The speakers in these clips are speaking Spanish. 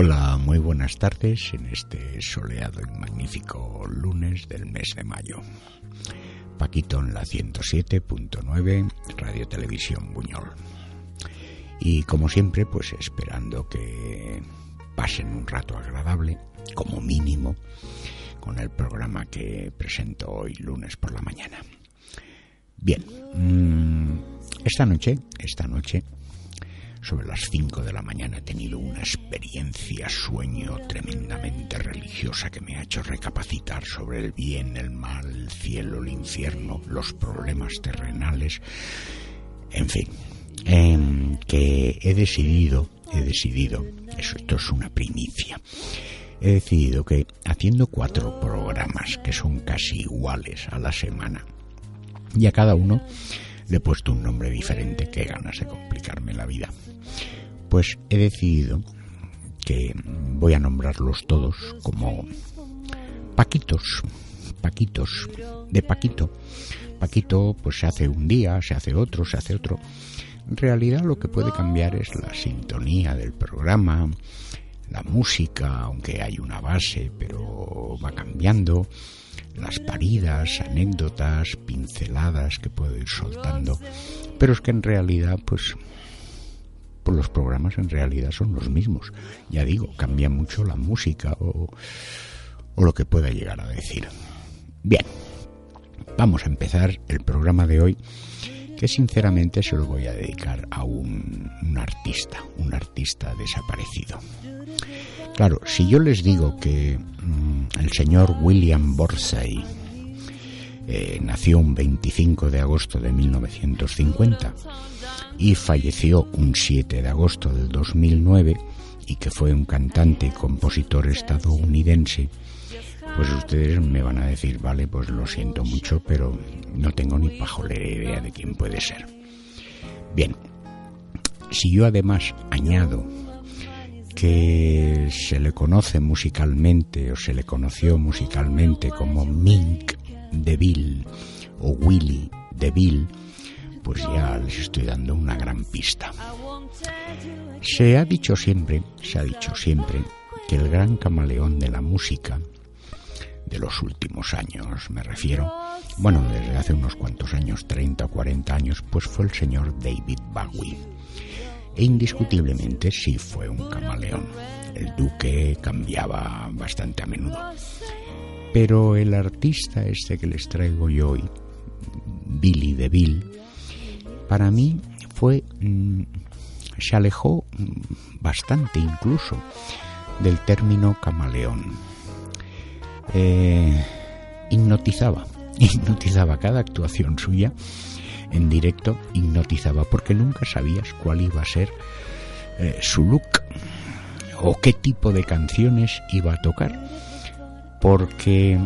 Hola, muy buenas tardes en este soleado y magnífico lunes del mes de mayo. Paquito en la 107.9 Radio Televisión Buñol. Y como siempre, pues esperando que pasen un rato agradable, como mínimo, con el programa que presento hoy lunes por la mañana. Bien, mm, esta noche, esta noche sobre las 5 de la mañana he tenido una experiencia sueño tremendamente religiosa que me ha hecho recapacitar sobre el bien, el mal, el cielo, el infierno, los problemas terrenales, en fin, que he decidido, he decidido, eso, esto es una primicia, he decidido que haciendo cuatro programas que son casi iguales a la semana, y a cada uno le he puesto un nombre diferente, qué ganas de complicarme la vida. Pues he decidido que voy a nombrarlos todos como Paquitos, Paquitos, de Paquito. Paquito pues se hace un día, se hace otro, se hace otro. En realidad lo que puede cambiar es la sintonía del programa, la música, aunque hay una base, pero va cambiando, las paridas, anécdotas, pinceladas que puedo ir soltando. Pero es que en realidad pues los programas en realidad son los mismos. Ya digo, cambia mucho la música o, o lo que pueda llegar a decir. Bien, vamos a empezar el programa de hoy que sinceramente se lo voy a dedicar a un, artista, un artista desaparecido. Claro, si yo les digo que mm, el señor William Borsay eh, nació un 25 de agosto de 1950 y falleció un 7 de agosto del 2009 y que fue un cantante y compositor estadounidense, pues ustedes me van a decir, vale, pues lo siento mucho, pero no tengo ni pajolera idea de quién puede ser. Bien, si yo además añado que se le conoce musicalmente o se le conoció musicalmente como Mink DeVille o Willie DeVille, pues ya les estoy dando una gran pista. Se ha dicho siempre, se ha dicho siempre, que el gran camaleón de la música, de los últimos años me refiero, bueno, desde hace unos cuantos años, 30 o 40 años, pues fue el señor David Bowie. E indiscutiblemente sí fue un camaleón. El duque cambiaba bastante a menudo. Pero el artista este que les traigo yo hoy, Billy DeVille, para mí fue mm, se alejó mm, bastante incluso del término camaleón. Eh, hipnotizaba, hipnotizaba cada actuación suya en directo, hipnotizaba porque nunca sabías cuál iba a ser eh, su look o qué tipo de canciones iba a tocar, porque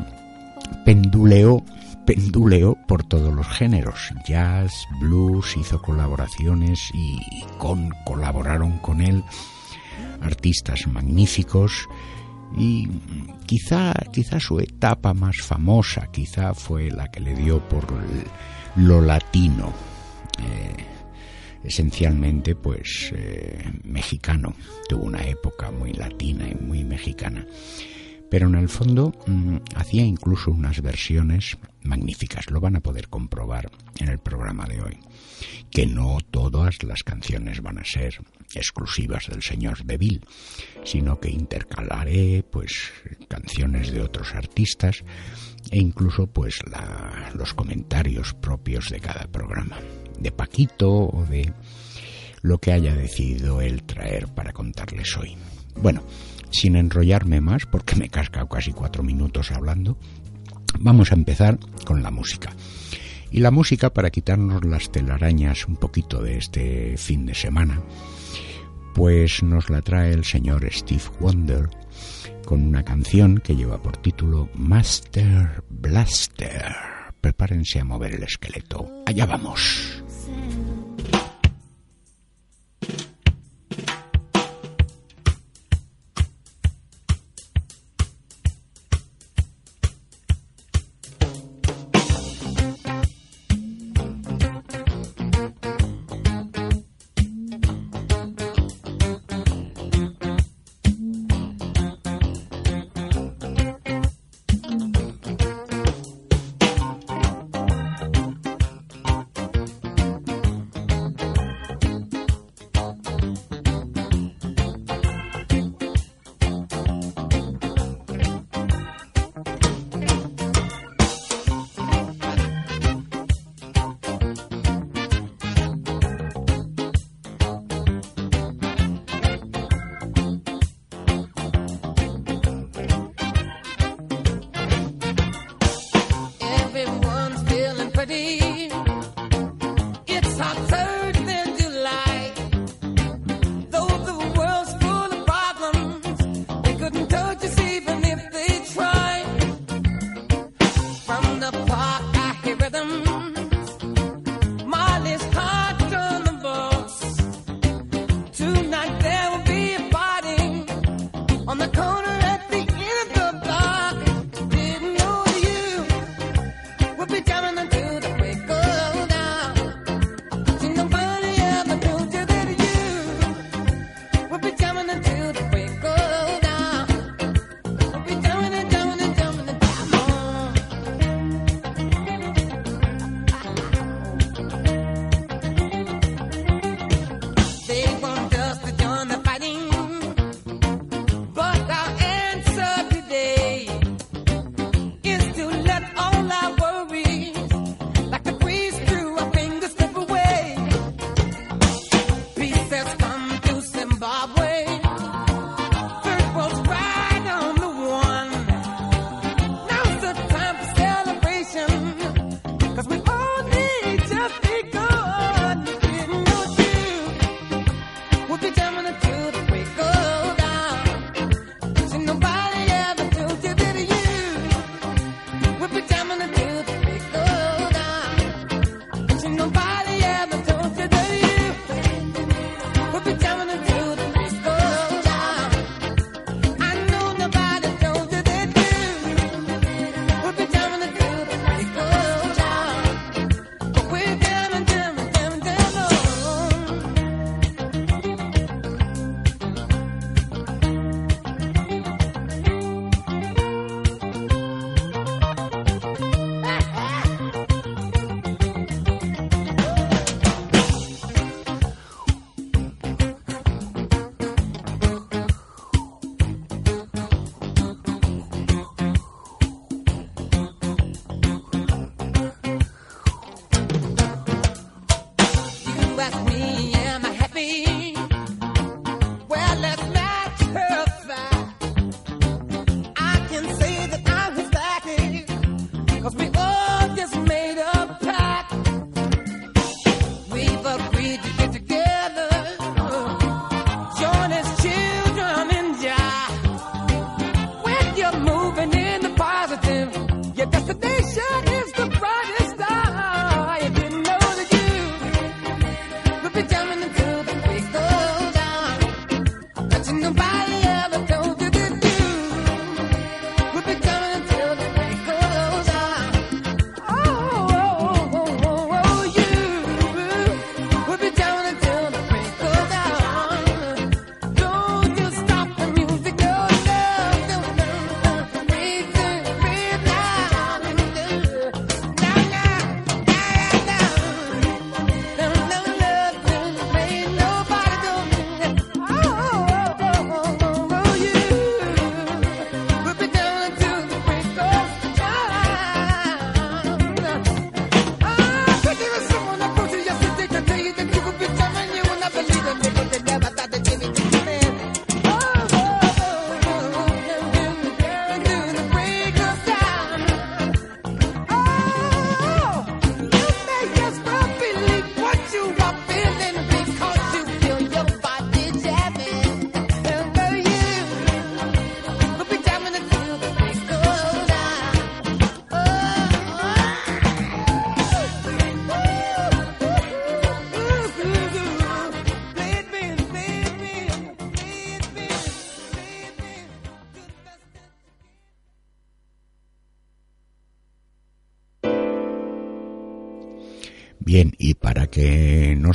penduleó penduleó por todos los géneros, jazz, blues, hizo colaboraciones y con colaboraron con él artistas magníficos y quizá quizá su etapa más famosa quizá fue la que le dio por lo latino eh, esencialmente pues eh, mexicano. Tuvo una época muy latina y muy mexicana pero en el fondo mm, hacía incluso unas versiones magníficas. Lo van a poder comprobar en el programa de hoy. Que no todas las canciones van a ser exclusivas del señor Deville, sino que intercalaré pues canciones de otros artistas e incluso pues los comentarios propios de cada programa, de Paquito o de lo que haya decidido él traer para contarles hoy. Bueno, sin enrollarme más, porque me he cascado casi cuatro minutos hablando, vamos a empezar con la música. Y la música, para quitarnos las telarañas un poquito de este fin de semana, pues nos la trae el señor Steve Wonder con una canción que lleva por título Master Blaster. Prepárense a mover el esqueleto. Allá vamos.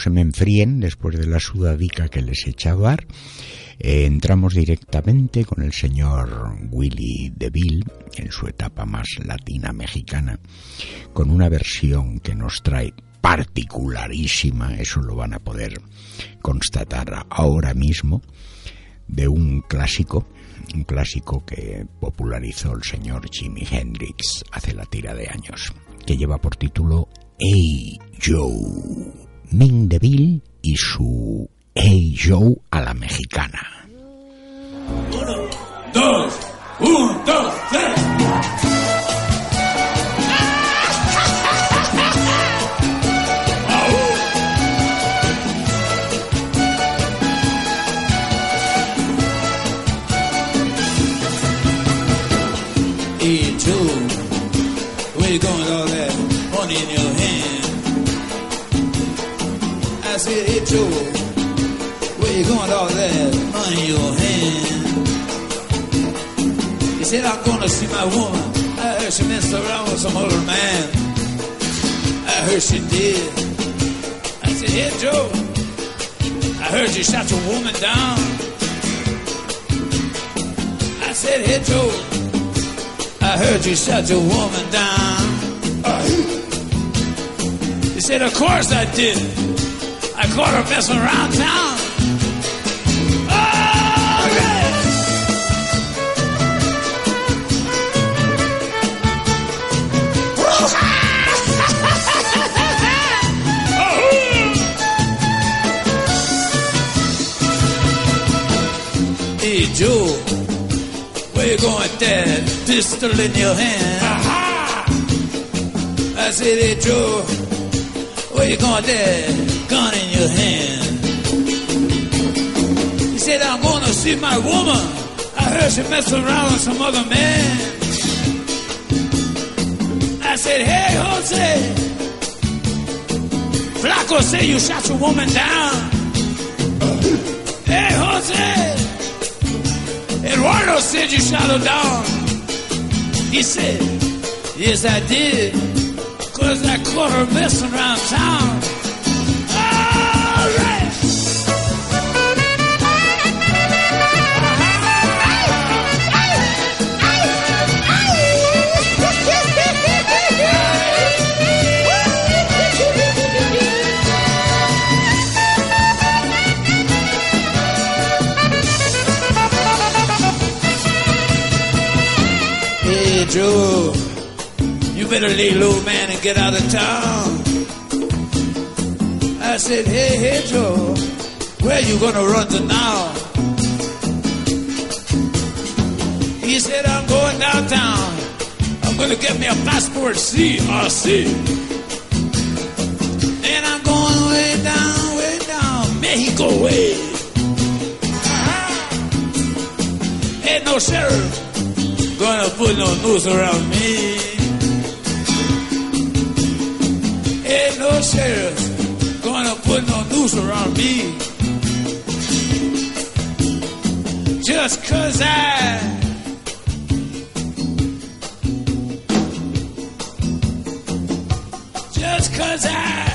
Se me enfríen después de la sudadica que les he echado a dar, eh, entramos directamente con el señor Willy DeVille en su etapa más latina mexicana, con una versión que nos trae particularísima, eso lo van a poder constatar ahora mismo, de un clásico, un clásico que popularizó el señor Jimi Hendrix hace la tira de años, que lleva por título Hey Joe, Ming DeVille y su Hey Joe a la mexicana. Uno, dos, un, dos. Joe, where you going all that money in your hand? He said, I'm gonna see my woman. I heard she messed around with some other man. I heard she did. I said, hey Joe, I heard you shot your woman down. I said, hey Joe, I heard you shut your woman down. He said, Of course I did. I caught her messing around town. Oh, right. Hey Joe, where you going with that pistol in your hand? Uh-huh. I said, hey Joe, where you going with that gun in your hand? He said, I'm going to see my woman. I heard she messing around with some other man. I said, hey Jose, Flaco say you shot your woman down. Hey Jose, Eduardo said you shot her down. He said, Yes, I did. Cause I caught her messing around town. Joe, you better lay low, man, and get out of town. I said, hey, hey, Joe, where you gonna run to now? He said, I'm going downtown. I'm gonna get me a passport CRC. And I'm going way down, way down, Mexico way. Uh-huh. Ain't no sheriff gonna put no noose around me. Ain't no sheriff gonna put no noose around me. Just cause I just cause I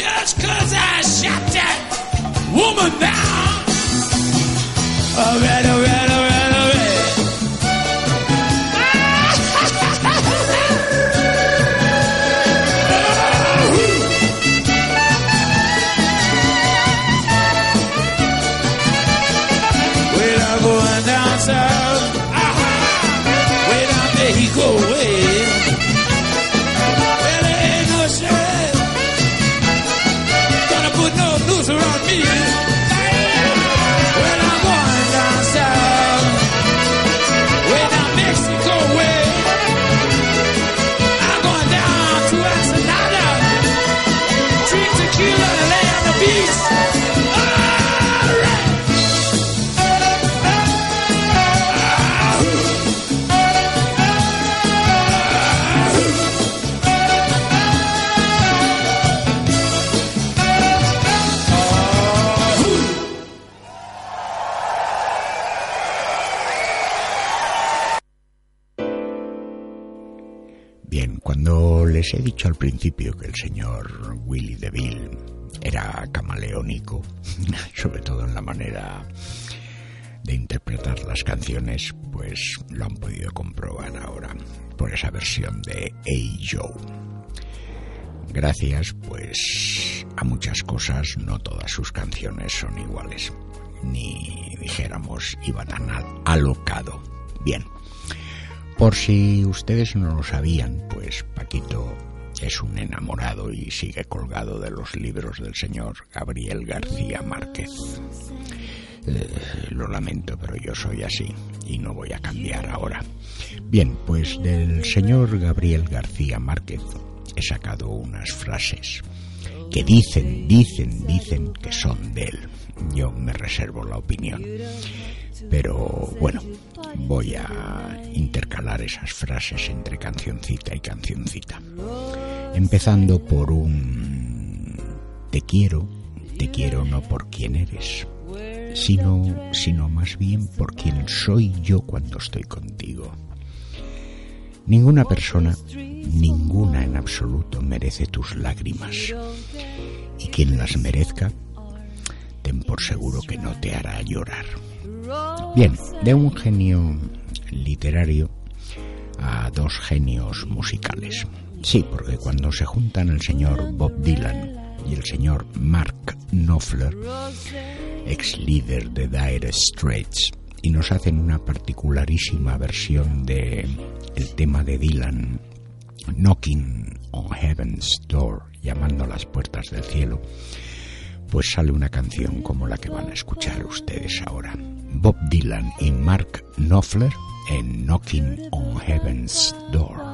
just cause I shot that woman down. Les he dicho al principio que el señor Willy DeVille era camaleónico, sobre todo en la manera de interpretar las canciones, pues lo han podido comprobar ahora por esa versión de Hey Joe. Gracias, pues a muchas cosas no todas sus canciones son iguales, ni dijéramos iba tan alocado. Bien, por si ustedes no lo sabían, pues Paquito es un enamorado y sigue colgado de los libros del señor Gabriel García Márquez. Eh, lo lamento, pero yo soy así y no voy a cambiar ahora. Bien, pues del señor Gabriel García Márquez he sacado unas frases que dicen, dicen, dicen que son de él. Yo me reservo la opinión. Pero bueno, voy a intercalar esas frases entre cancioncita y cancioncita. Empezando por un te quiero, te quiero no por quién eres, sino, sino más bien por quien soy yo cuando estoy contigo. Ninguna persona, ninguna en absoluto, merece tus lágrimas. Y quien las merezca, ten por seguro que no te hará llorar. Bien, de un genio literario a dos genios musicales. Sí, porque cuando se juntan el señor Bob Dylan y el señor Mark Knopfler, ex líder de Dire Straits, y nos hacen una particularísima versión de el tema de Dylan, Knocking on Heaven's Door, llamando a las puertas del cielo, pues sale una canción como la que van a escuchar ustedes ahora. Bob Dylan y Mark Knopfler en Knocking on Heaven's Door.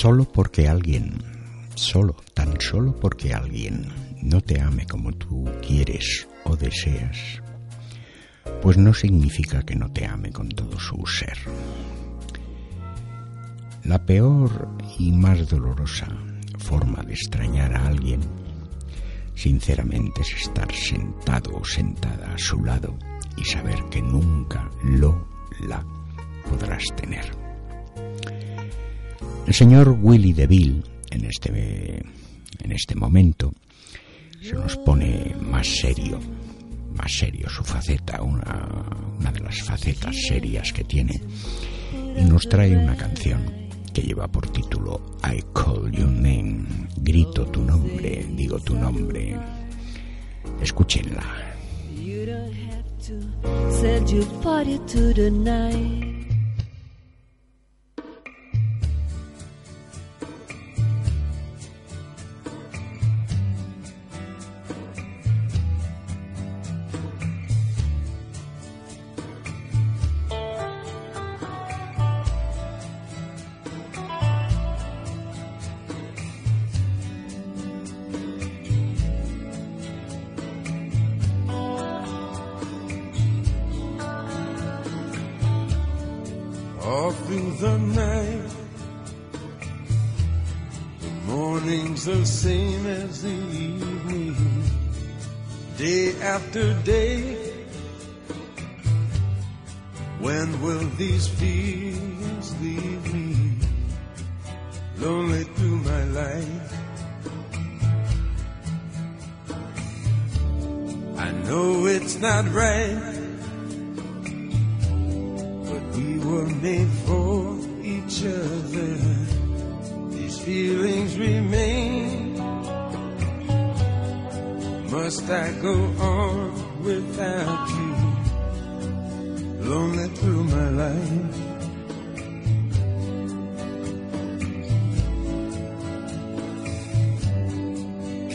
Solo porque alguien, solo, tan solo porque alguien no te ame como tú quieres o deseas, pues no significa que no te ame con todo su ser. La peor y más dolorosa forma de extrañar a alguien, sinceramente, es estar sentado o sentada a su lado y saber que nunca lo, la podrás tener. El señor Willy DeVille, en este, en este momento, se nos pone más serio, más serio su faceta, una, una de las facetas serias que tiene, y nos trae una canción que lleva por título I Call Your Name, grito tu nombre, digo tu nombre. Escúchenla. You don't have to body to. All through the night. The morning's the same as the evening, day after day. When will these feelings leave me? Lonely through my life. I know it's not right were made for each other. These feelings remain. Must I go on without you? Lonely through my life.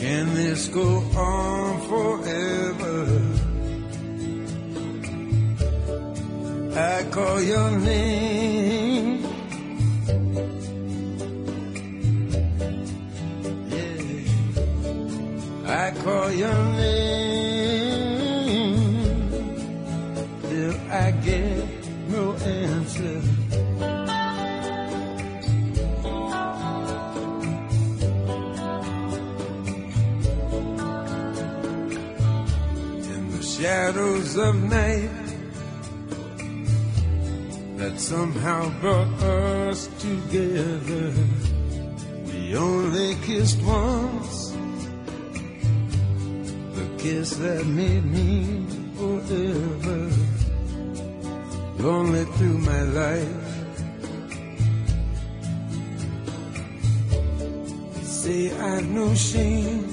Can this go on Your name. Somehow brought us together. We only kissed once, the kiss that made me forever. Lonely through my life. Say I've no shame,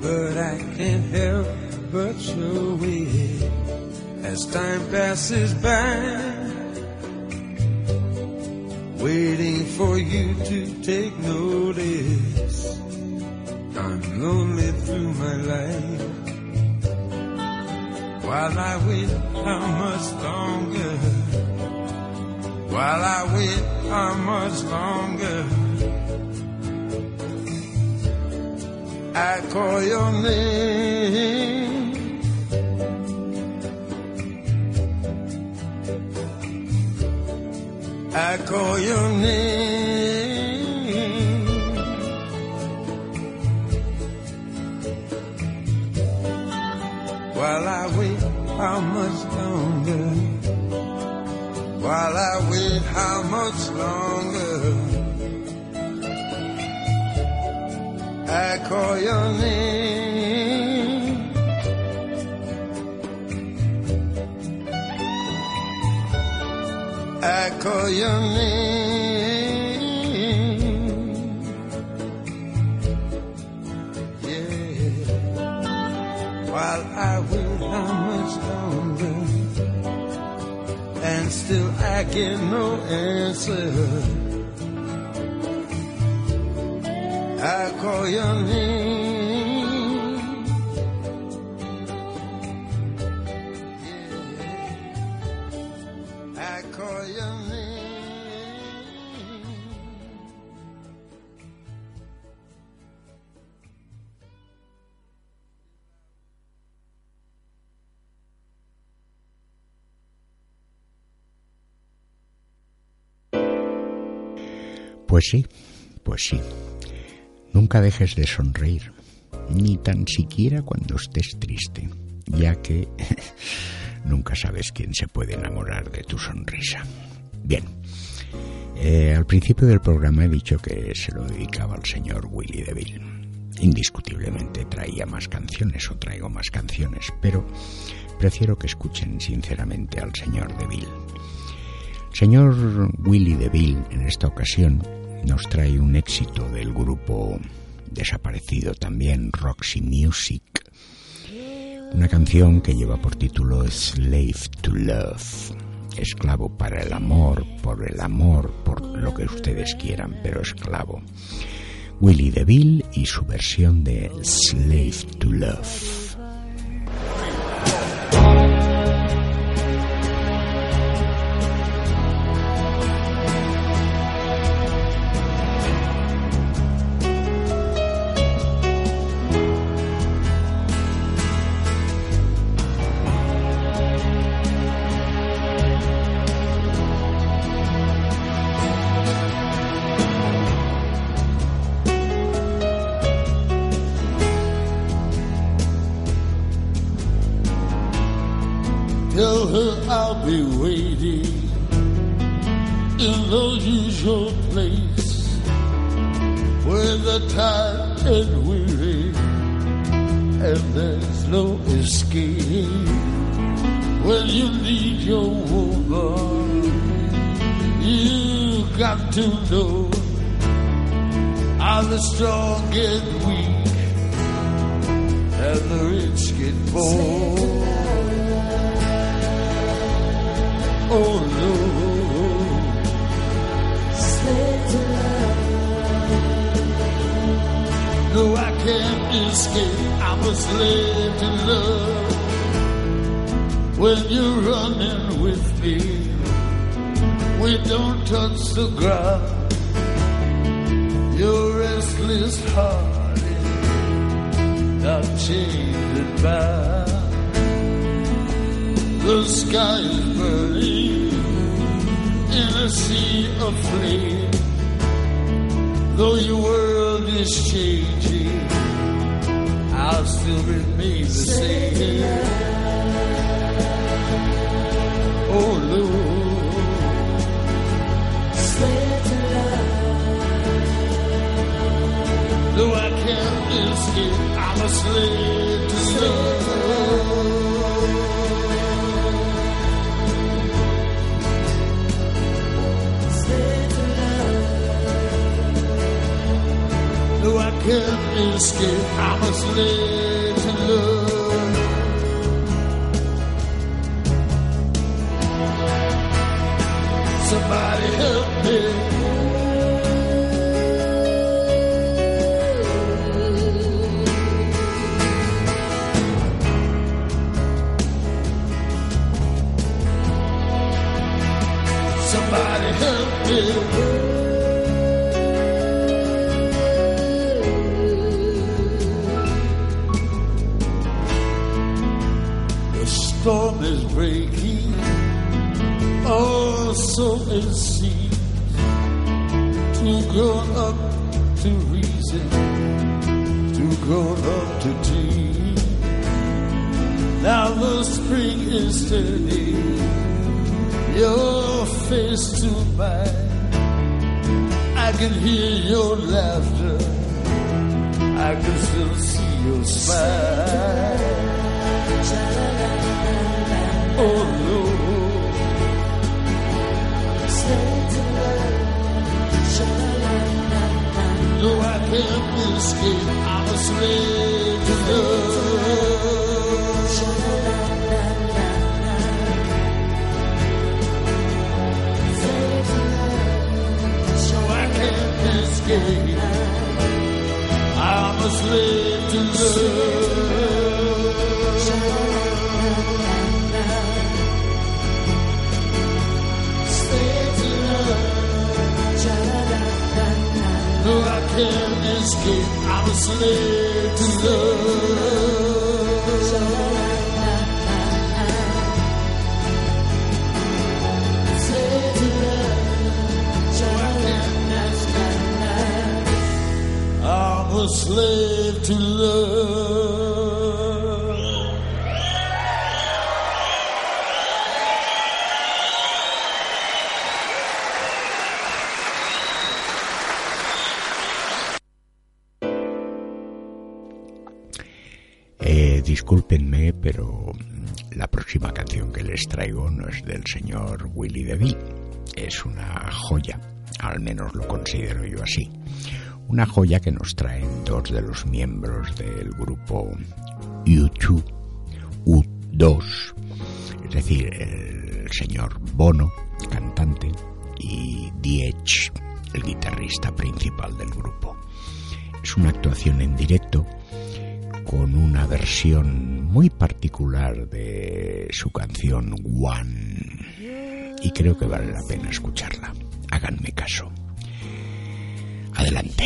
but I can't help but show it as time passes by, waiting for you to take notice. I'm lonely through my life. While I wait, how much longer? While I wait, how much longer? I call your name. I call your name. Eh. While I wait, how much longer? While I wait, how much longer? I call your name. Eh. I call your name. Yeah. While I wait, how much longer? And still I get no answer. I call your name. Pues sí, pues sí. Nunca dejes de sonreír, ni tan siquiera cuando estés triste, ya que nunca sabes quién se puede enamorar de tu sonrisa. Bien, eh, al principio del programa he dicho que se lo dedicaba al señor Willy DeVille. Indiscutiblemente traía más canciones o traigo más canciones, pero prefiero que escuchen sinceramente al señor DeVille. Señor Willy DeVille en esta ocasión nos trae un éxito del grupo desaparecido también Roxy Music. Una canción que lleva por título Slave to Love. Esclavo para el amor, por el amor, por lo que ustedes quieran, pero esclavo. Willy DeVille y su versión de Slave to Love. Ground. Your restless heart is not chained and bound. The sky is burning in a sea of flame. Though your world is changing, I'll still remain the same. Oh Lord, I'm a slave to. No, I can't escape. I'm a slave Too grown up to reason, too grown up to dream. Now the spring is turning your face to mine. I can hear your laughter, I can still see your smile. Oh Lord, I can't escape, I'm a slave to love. So I can't escape, I'm a slave to love. can't escape. I'm a slave to love. Slave to love. I'm a slave to love. Eh, discúlpenme, pero la próxima canción que les traigo no es del señor Willy DeVille. Es una joya, al menos lo considero yo así. Una joya que nos traen dos de los miembros del grupo U2, U2, es decir, el señor Bono, cantante, y Diech, el guitarrista principal del grupo. Es una actuación en directo con una versión muy particular de su canción One y creo que vale la pena escucharla. Háganme caso. Adelante.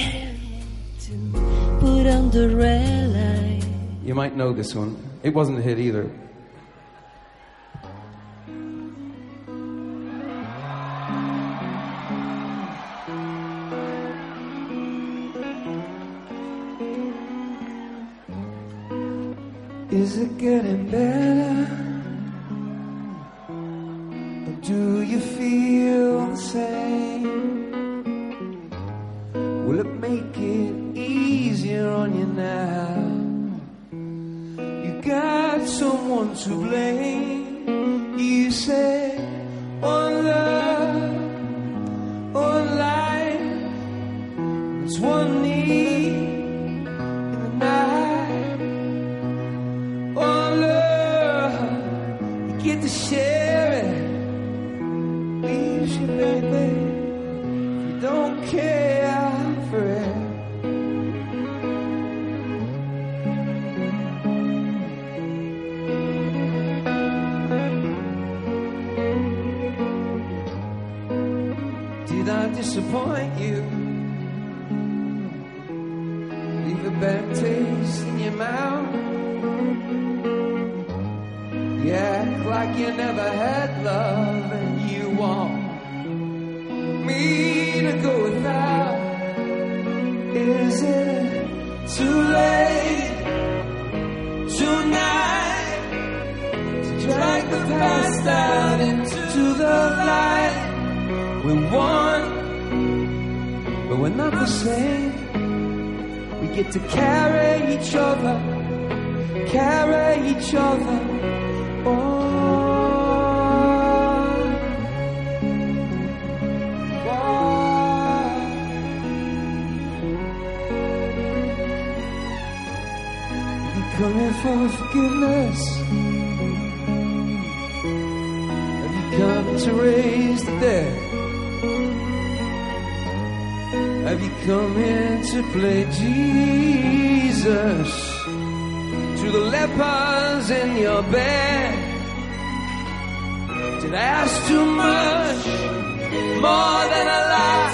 You might know this one. It wasn't a hit either. Getting better? Disappoint you? Leave a bad taste in your mouth. You act like you never had love and you want me to go without. Is it too late tonight to drag the past out into the light? One, but we're not the same. We get to carry each other, carry each other. Oh, on. Far. You come here for forgiveness. Have you come to raise the dead? Have you come here to play Jesus to the lepers in your bed? Did I ask too much? More than a lot.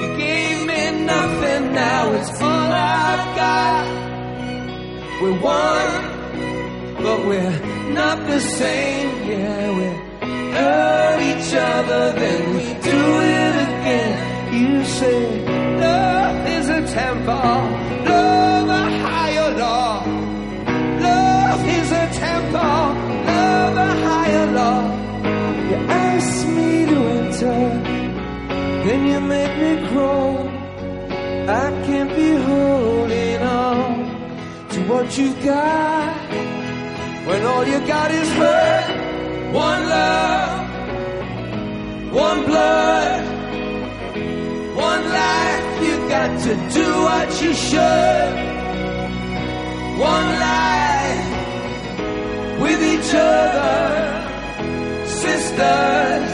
You gave me nothing, now it's all I've got. We're one, but we're not the same. Yeah, we hurt each other, then we do it again. You say love is a temple, love a higher law. Love is a temple, love a higher law. You ask me to enter, then you make me crawl. I can't be holding on to what you got when all you got is hurt. One love, one blood, one life. You got to do what you should. One life with each other, sisters,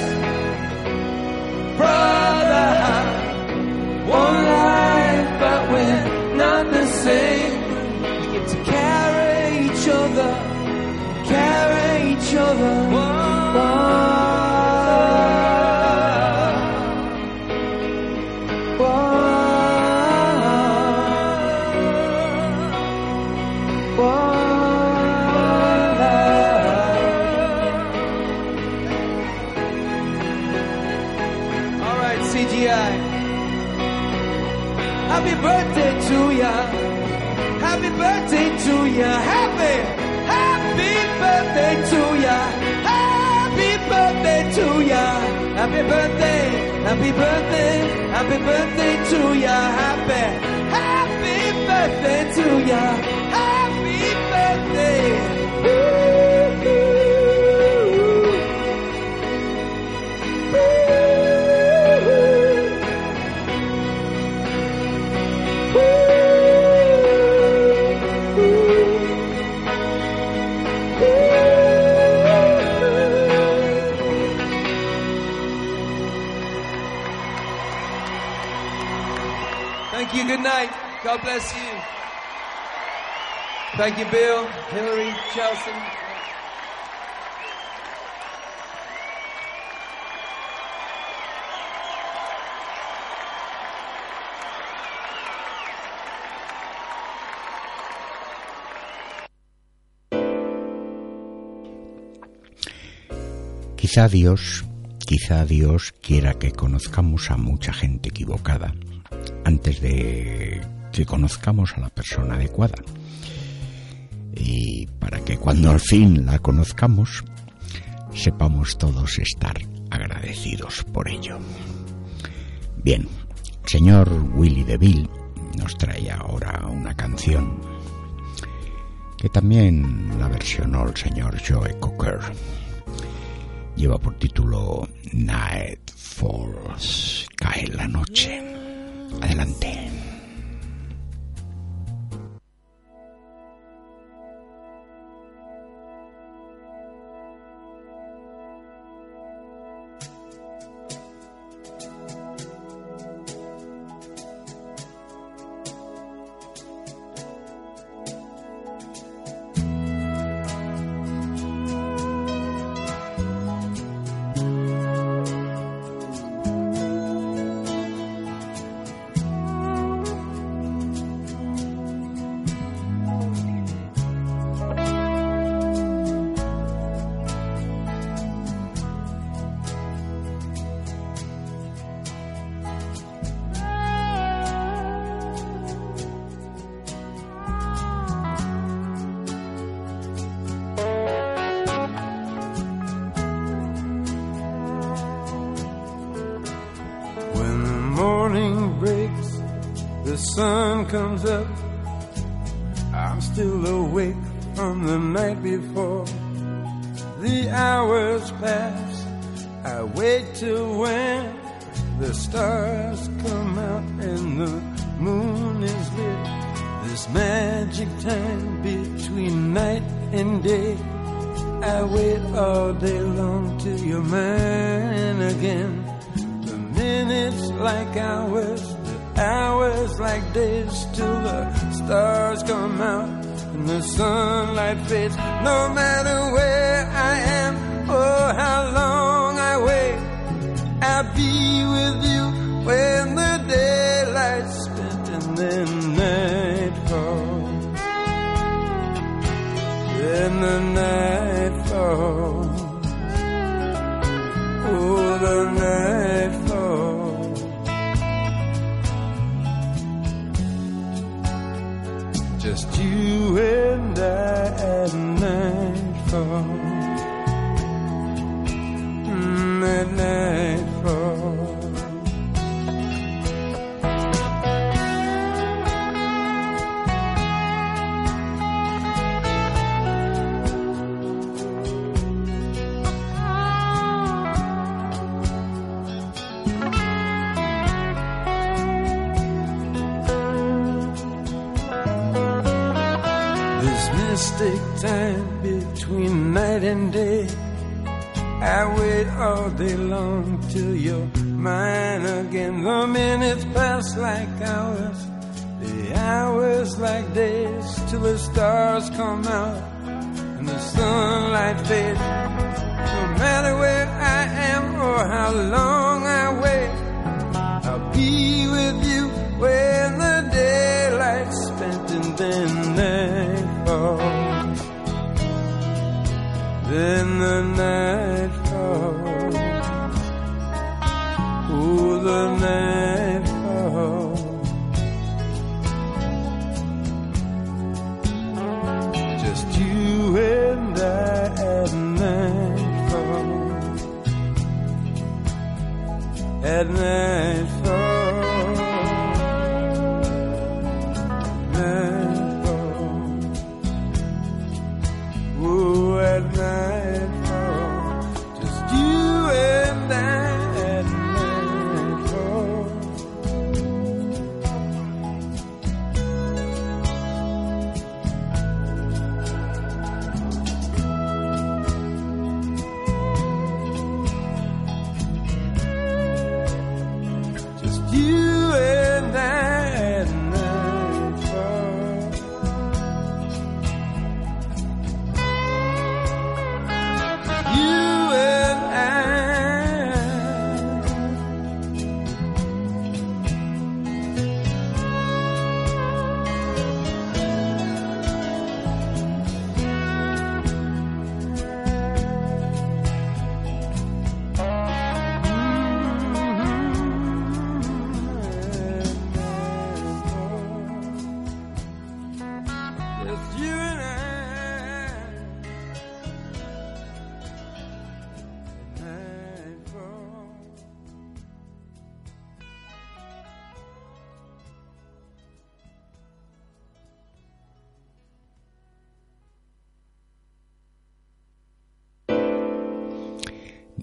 brother. One life, but we're not the same. We get to carry each other, carry each other. One, Happy birthday to ya. Happy birthday to ya. Happy, happy birthday to ya. Happy birthday to ya. Happy birthday, happy birthday, happy birthday to ya. Happy, happy birthday to ya. Thank you, Bill, Hillary, Chelsea. Quizá Dios, quizá Dios quiera que conozcamos a mucha gente equivocada antes de que conozcamos a la persona adecuada. Y para que cuando al fin la conozcamos, sepamos todos estar agradecidos por ello. Bien, el señor Willy DeVille nos trae ahora una canción que también la versionó el señor Joe Cocker. Lleva por título Night Falls, cae la noche. Adelante. From the night before. The hours pass. I wait till when the stars come out and the moon is lit. This magic time between night and day. I wait all day long till you're mine again. The minutes like hours, the hours like days till the stars come out and the sunlight fades. No matter where I am or how long I wait, I'll be with you when the daylight's spent and then night falls. Then the between night and day. I wait all day long till you're mine again. The minutes pass like hours, the hours like days, till the stars come out and the sunlight fades. No matter where I am or how long I wait, I'll be with you when then the night falls. ooh, the night falls. Just you and I at nightfall. At night.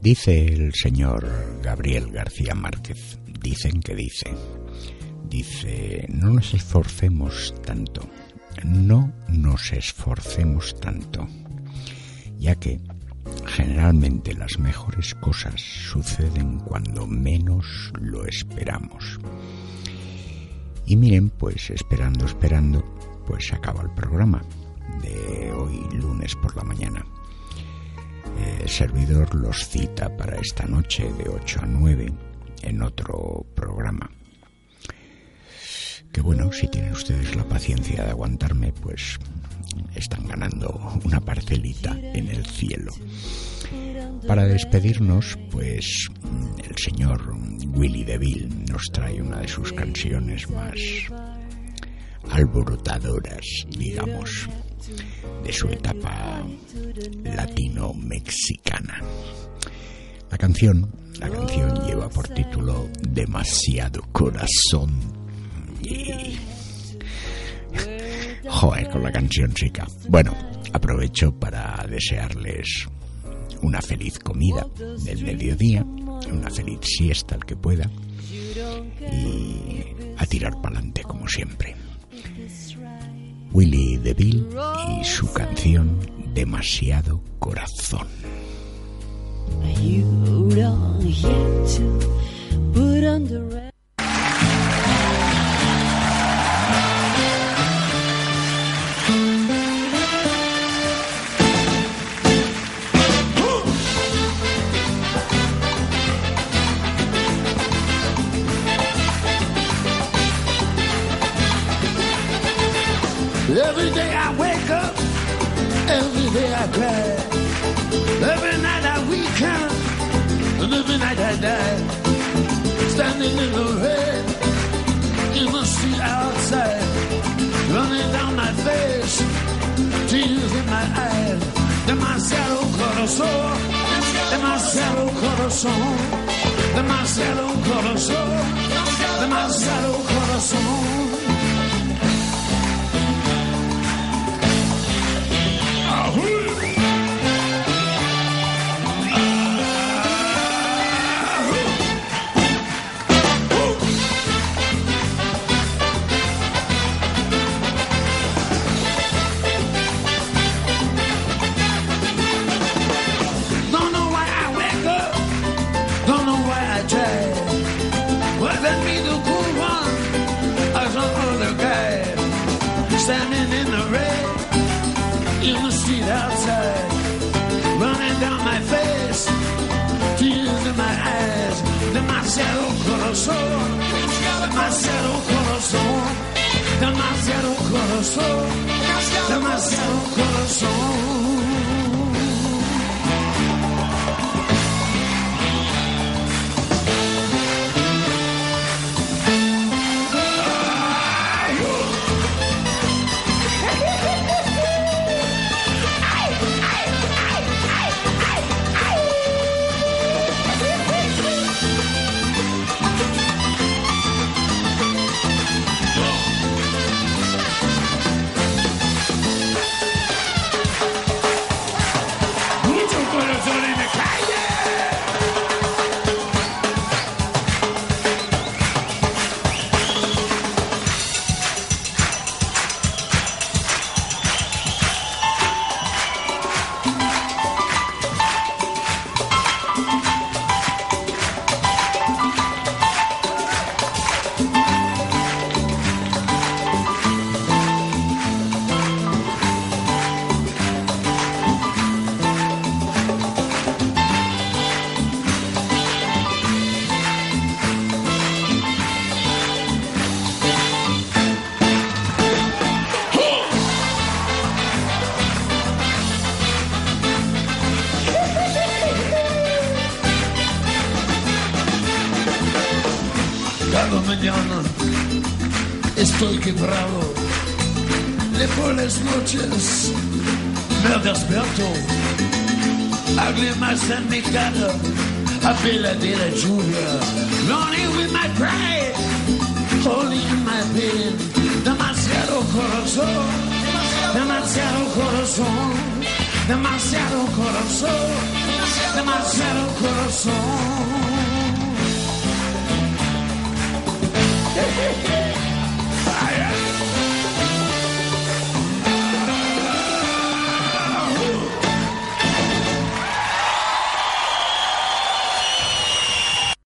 Dice el señor Gabriel García Márquez, dicen que dice, dice, no nos esforcemos tanto, no nos esforcemos tanto, ya que generalmente las mejores cosas suceden cuando menos lo esperamos. Y miren, pues esperando, esperando, pues acaba el programa de hoy lunes por la mañana. El servidor los cita para esta noche de 8 a 9 en otro programa. Que bueno, si tienen ustedes la paciencia de aguantarme, pues están ganando una parcelita en el cielo. Para despedirnos, pues el señor Willy DeVille nos trae una de sus canciones más alborotadoras, digamos, de su etapa latino-mexicana. La canción, la canción lleva por título Demasiado Corazón y joder con la canción chica. Bueno, aprovecho para desearles una feliz comida del mediodía, una feliz siesta al que pueda y a tirar para adelante como siempre. Willie DeVille y su canción Demasiado Corazón. Every night I weaken, and every night I die. Standing in the rain, in the street outside, running down my face, tears in my eyes. Demasiado corazón, demasiado corazón, demasiado corazón, demasiado corazón. Corazón, demasiado corazón, demasiado corazón, demasiado corazón. so